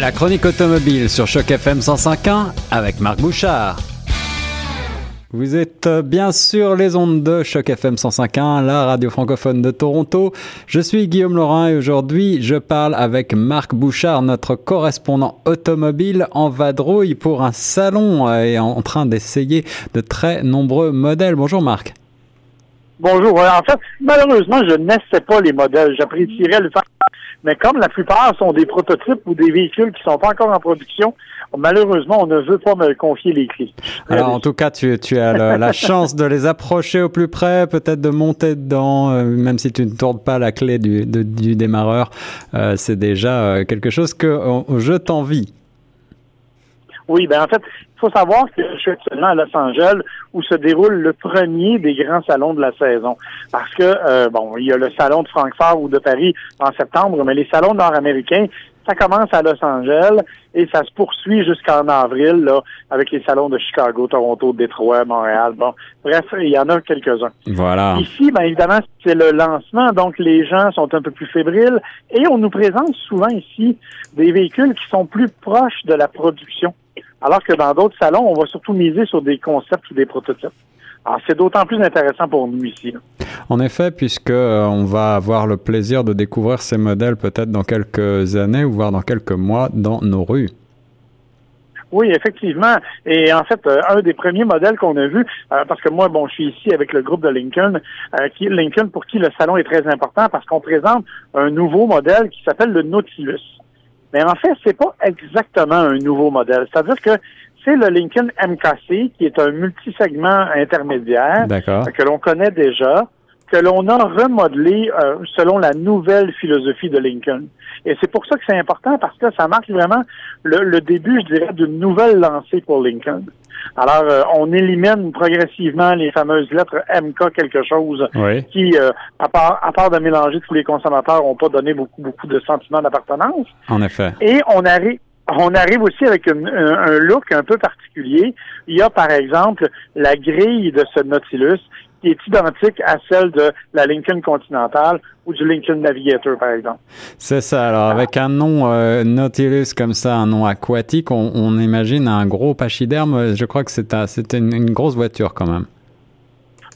La chronique automobile sur Choc FM 105.1 avec Marc Bouchard. Vous êtes bien sûr les ondes de Choc FM 105.1, la radio francophone de Toronto. Je suis Guillaume Laurin et aujourd'hui je parle avec Marc Bouchard, notre correspondant automobile en vadrouille pour un salon et en train d'essayer de très nombreux modèles. Bonjour Marc. Bonjour. En fait, malheureusement, je n'essaie pas les modèles. J'apprécierais le faire mais comme la plupart sont des prototypes ou des véhicules qui sont pas encore en production, malheureusement, on ne veut pas me confier les clés. Alors, en tout cas, tu, tu as la chance de les approcher au plus près, peut-être de monter dedans, euh, même si tu ne tournes pas la clé du, du démarreur. Euh, c'est déjà euh, quelque chose que je t'envie. Oui, ben en fait, il faut savoir que je suis actuellement à Los Angeles où se déroule le premier des grands salons de la saison. Parce que, euh, bon, il y a le salon de Francfort ou de Paris en septembre, mais les salons nord-américains, ça commence à Los Angeles et ça se poursuit jusqu'en avril, là, avec les salons de Chicago, Toronto, Détroit, Montréal. Bon, bref, il y en a quelques-uns. Voilà. Ici, bien évidemment, c'est le lancement, donc les gens sont un peu plus fébriles et on nous présente souvent ici des véhicules qui sont plus proches de la production. Alors que dans d'autres salons, on va surtout miser sur des concepts ou des prototypes. Alors, c'est d'autant plus intéressant pour nous ici. En effet, puisque euh, on va avoir le plaisir de découvrir ces modèles peut-être dans quelques années ou voire dans quelques mois dans nos rues. Oui, effectivement. Et en fait, euh, un des premiers modèles qu'on a vu, euh, parce que moi, bon, je suis ici avec le groupe de Lincoln, qui Lincoln pour qui le salon est très important parce qu'on présente un nouveau modèle qui s'appelle le Nautilus. Mais en fait, c'est pas exactement un nouveau modèle. C'est-à-dire que c'est le Lincoln MKC, qui est un multisegment intermédiaire que l'on connaît déjà, que l'on a remodelé euh, selon la nouvelle philosophie de Lincoln. Et c'est pour ça que c'est important parce que ça marque vraiment le, début, je dirais, d'une nouvelle lancée pour Lincoln. Alors, euh, on élimine progressivement les fameuses lettres MK quelque chose qui, euh, à, part, à part de mélanger tous les consommateurs, n'ont pas donné beaucoup, beaucoup de sentiments d'appartenance. En effet. Et on arrive, on arrive aussi avec un, un, look un peu particulier. Il y a, par exemple, la grille de ce Nautilus qui est identique à celle de la Lincoln Continental ou du Lincoln Navigator, par exemple. C'est ça. Alors, avec un nom euh, Nautilus comme ça, un nom aquatique, on, imagine un gros pachyderme. Je crois que c'est une, grosse voiture quand même.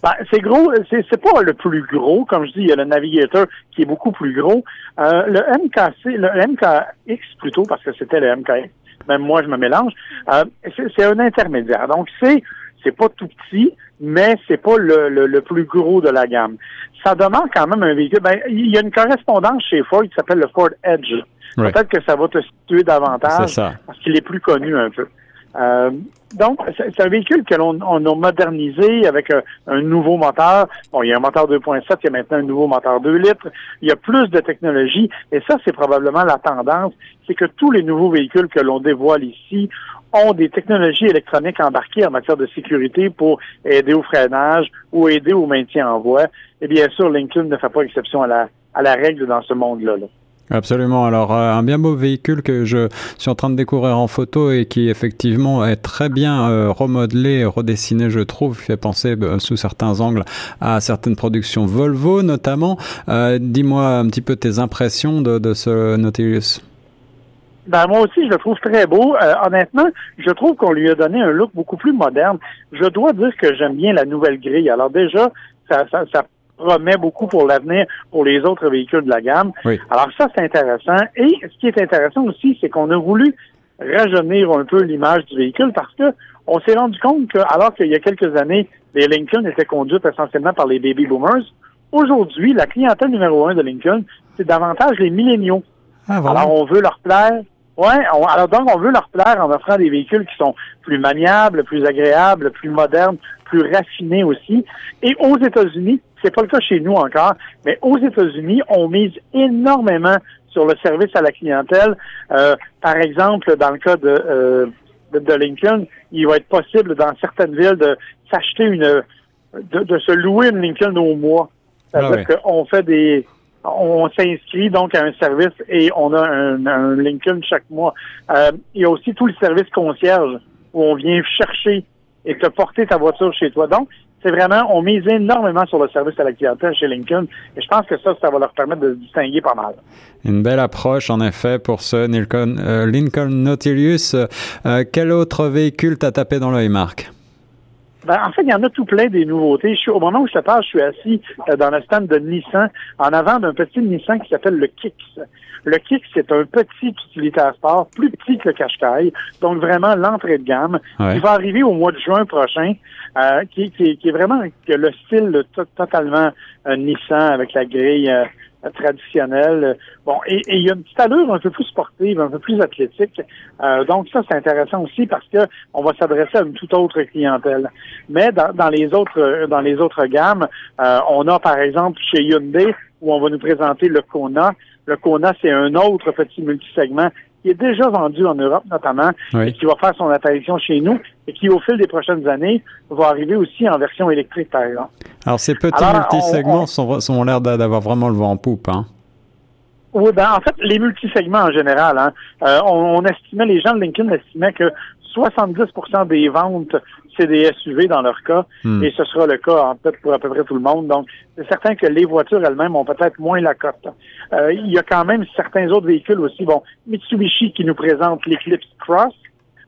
Ben, c'est gros, c'est pas le plus gros, comme je dis, il y a le Navigator qui est beaucoup plus gros. Euh, le MKC, le MKX plutôt, parce que c'était le MKX, même moi je me mélange, euh, c'est un intermédiaire. Donc c'est c'est pas tout petit, mais c'est pas le, le, plus gros de la gamme. Ça demande quand même un véhicule. Ben, il y a une correspondance chez Ford qui s'appelle le Ford Edge. Peut-être que ça va te situer davantage parce qu'il est plus connu un peu. Euh, donc, c'est un véhicule que l'on a modernisé avec un, nouveau moteur. Bon, il y a un moteur 2.7, il y a maintenant un nouveau moteur 2 litres. Il y a plus de technologie. Et ça, c'est probablement la tendance. C'est que tous les nouveaux véhicules que l'on dévoile ici ont des technologies électroniques embarquées en matière de sécurité pour aider au freinage ou aider au maintien en voie. Et bien sûr, Lincoln ne fait pas exception à la, à la règle dans ce monde-là. Absolument. Alors, euh, un bien beau véhicule que je suis en train de découvrir en photo et qui effectivement est très bien euh, remodelé, redessiné, je trouve, fait penser euh, sous certains angles à certaines productions Volvo notamment. Dis-moi un petit peu tes impressions de, de ce Nautilus. Ben, moi aussi, je le trouve très beau. Euh, honnêtement, je trouve qu'on lui a donné un look beaucoup plus moderne. Je dois dire que j'aime bien la nouvelle grille. Alors déjà, ça, ça, ça promet beaucoup pour l'avenir pour les autres véhicules de la gamme. Alors ça, c'est intéressant. Et ce qui est intéressant aussi, c'est qu'on a voulu rajeunir un peu l'image du véhicule parce que on s'est rendu compte que, alors qu'il y a quelques années, les Lincoln étaient conduites essentiellement par les baby boomers, aujourd'hui, la clientèle numéro un de Lincoln, c'est davantage les milléniaux. Ah, Alors, on veut leur plaire Ouais, alors donc on veut leur plaire en offrant des véhicules qui sont plus maniables, plus agréables, plus modernes, plus raffinés aussi. Et aux États-Unis, c'est pas le cas chez nous encore, mais aux États-Unis, on mise énormément sur le service à la clientèle. Euh, par exemple, dans le cas de, euh, de, Lincoln, il va être possible dans certaines villes de s'acheter une, de, se louer une Lincoln au mois. Ah C'est-à-dire qu'on fait des on s'inscrit donc à un service et on a un, Lincoln chaque mois. Euh, il y a aussi tout le service concierge où on vient chercher et te porter ta voiture chez toi. Donc, c'est vraiment, on mise énormément sur le service à la clientèle chez Lincoln et je pense que ça, ça va leur permettre de se distinguer pas mal. Une belle approche, en effet, pour ce Lincoln, euh, Lincoln Nautilus. Euh, quel autre véhicule t'a tapé dans l'œil, Marc? Ben, en fait, il y en a tout plein des nouveautés. Je suis, au moment où je te parle, je suis assis euh, dans le stand de Nissan en avant d'un petit Nissan qui s'appelle le Kicks. Le Kicks, c'est un petit utilitaire sport, plus petit que le Qashqai, donc vraiment l'entrée de gamme, qui va arriver au mois de juin prochain, euh, qui, qui, qui, est vraiment le style totalement euh, Nissan avec la grille traditionnelle. Bon, et, il y a une petite allure un peu plus sportive, un peu plus athlétique. Euh, donc ça, c'est intéressant aussi parce que on va s'adresser à une toute autre clientèle. Mais dans, dans les autres dans les autres gammes, euh, on a par exemple chez Hyundai où on va nous présenter le Kona. Le Kona, c'est un autre petit multisegment qui est déjà vendu en Europe notamment, et qui va faire son apparition chez nous, et qui au fil des prochaines années va arriver aussi en version électrique, par exemple. Alors ces petits multisegments sont, sont l'air d'avoir vraiment le vent en poupe, hein? Oui, ben en fait, les multisegments en général, hein, euh, on, on, estimait, les gens de Lincoln estimaient que 70% des ventes, c'est des SUV dans leur cas, hmm. et ce sera le cas en fait pour à peu près tout le monde. Donc, c'est certain que les voitures elles-mêmes ont peut-être moins la cote. Euh, il y a quand même certains autres véhicules aussi. Bon, Mitsubishi qui nous présente l'Eclipse Cross.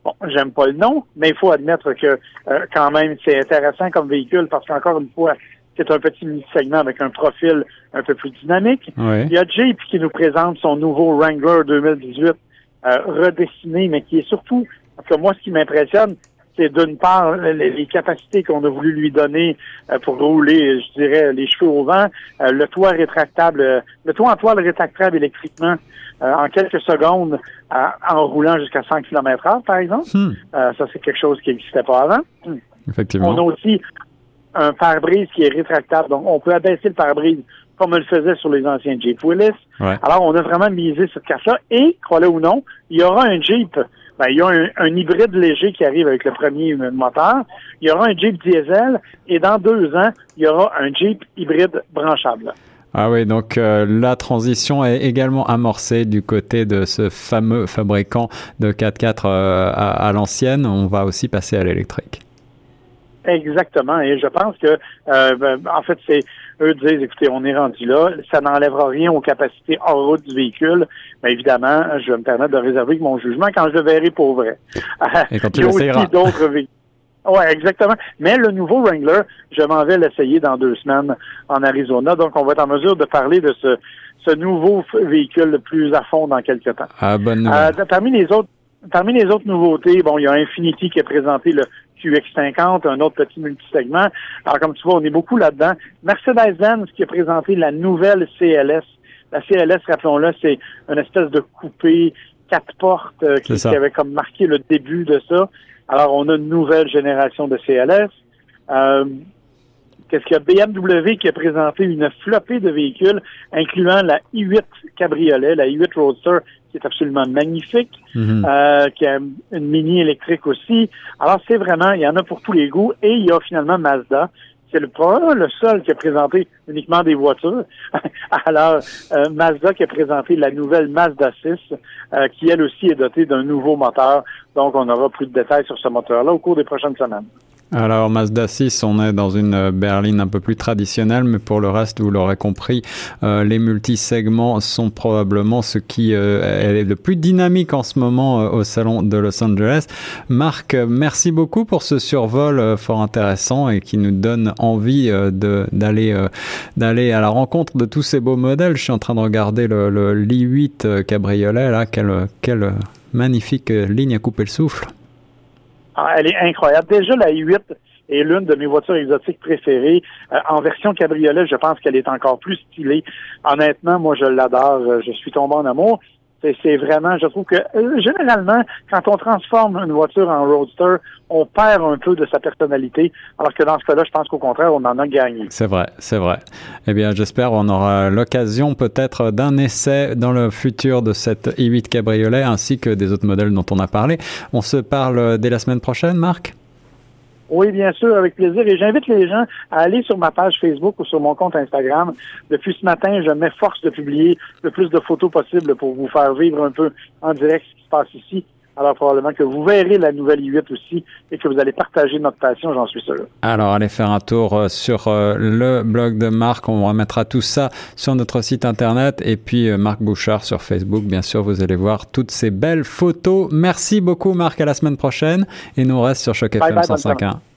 Bon, j'aime pas le nom, mais il faut admettre que euh, quand même c'est intéressant comme véhicule parce qu'encore une fois, c'est un petit segment avec un profil un peu plus dynamique. Il y a Jeep qui nous présente son nouveau Wrangler 2018 euh, redessiné, mais qui est surtout parce que moi, ce qui m'impressionne, c'est d'une part les, capacités qu'on a voulu lui donner euh, pour rouler, je dirais, les cheveux au vent, euh, le toit rétractable, euh, le toit en toile rétractable électriquement en quelques secondes en roulant jusqu'à 100 km heure, par exemple. Hmm. ça, c'est quelque chose qui n'existait pas avant. Effectivement. On a aussi un pare-brise qui est rétractable, donc on peut abaisser le pare-brise comme on le faisait sur les anciens Jeep Willis. Alors, on a vraiment misé sur ce là Et, croyez-le ou non, il y aura un Jeep ben, il y a un, hybride léger qui arrive avec le premier moteur. Il y aura un Jeep diesel et dans deux ans, il y aura un Jeep hybride branchable. Ah oui, donc euh, la transition est également amorcée du côté de ce fameux fabricant de 4x4 euh, à, l'ancienne. On va aussi passer à l'électrique. Exactement. Et je pense que, euh, ben, en fait, c'est eux disent, écoutez, on est rendu là, ça n'enlèvera rien aux capacités hors route du véhicule, mais évidemment, je vais me permettre de réserver mon jugement quand je le verrai pour vrai. Et quand tu Il y a aussi d'autres véhicules. Oui, exactement. Mais le nouveau Wrangler, je m'en vais l'essayer dans deux semaines en Arizona. Donc, on va être en mesure de parler de ce, ce nouveau véhicule le plus à fond dans quelques temps. Ah, bonne euh, parmi les autres, parmi les autres nouveautés, bon, il y a Infinity qui a présenté le QX50, un autre petit multisegment. Alors, comme tu vois, on est beaucoup là-dedans. Mercedes-Benz qui a présenté la nouvelle CLS. La CLS, rappelons-le, c'est une espèce de coupé quatre portes euh, qui, avait comme marqué le début de ça. Alors, on a une nouvelle génération de CLS. Euh, Qu'est-ce qu'il y a? BMW qui a présenté une flopée de véhicules, incluant la i8 Cabriolet, la i8 Roadster, qui est absolument magnifique, mhm. euh, qui a une mini électrique aussi. Alors, c'est vraiment, il y en a pour tous les goûts. Et il y a finalement Mazda. C'est le, le seul qui a présenté uniquement des voitures. Alors, euh, Mazda qui a présenté la nouvelle Mazda 6, euh, qui elle aussi est dotée d'un nouveau moteur. Donc, on aura plus de détails sur ce moteur-là au cours des prochaines semaines. Alors Mazda 6, on est dans une berline un peu plus traditionnelle, mais pour le reste, vous l'aurez compris, euh, les multisegments sont probablement ce qui euh, est le plus dynamique en ce moment euh, au salon de Los Angeles. Marc, merci beaucoup pour ce survol fort intéressant et qui nous donne envie d'aller d'aller à la rencontre de tous ces beaux modèles. Je suis en train de regarder le, le i8 cabriolet là, quelle, quelle magnifique ligne à couper le souffle. Ah, elle est incroyable. Déjà, la i8 est l'une de mes voitures exotiques préférées. Euh, en version cabriolet, je pense qu'elle est encore plus stylée. Honnêtement, moi, je l'adore. Euh, je suis tombé en amour c'est vraiment, je trouve que euh, généralement, quand on transforme une voiture en roadster, on perd un peu de sa personnalité, alors que dans ce cas-là, je pense qu'au contraire, on en a gagné. C'est vrai, c'est vrai. Eh bien, j'espère qu'on aura l'occasion peut-être d'un essai dans le futur de cette i8 Cabriolet, ainsi que des autres modèles dont on a parlé. On se parle dès la semaine prochaine, Marc? Oui, bien sûr, avec plaisir. Et j'invite les gens à aller sur ma page Facebook ou sur mon compte Instagram. Depuis ce matin, je m'efforce de publier le plus de photos possible pour vous faire vivre un peu en direct ce qui se passe ici. Alors probablement que vous verrez la nouvelle i8 aussi et que vous allez partager notre passion, j'en suis sûr. Alors allez faire un tour euh, sur euh, le blog de Marc, on remettra tout ça sur notre site internet et puis euh, Marc Bouchard sur Facebook, bien sûr, vous allez voir toutes ces belles photos. Merci beaucoup Marc, à la semaine prochaine et nous on reste sur Choc FM 105.1.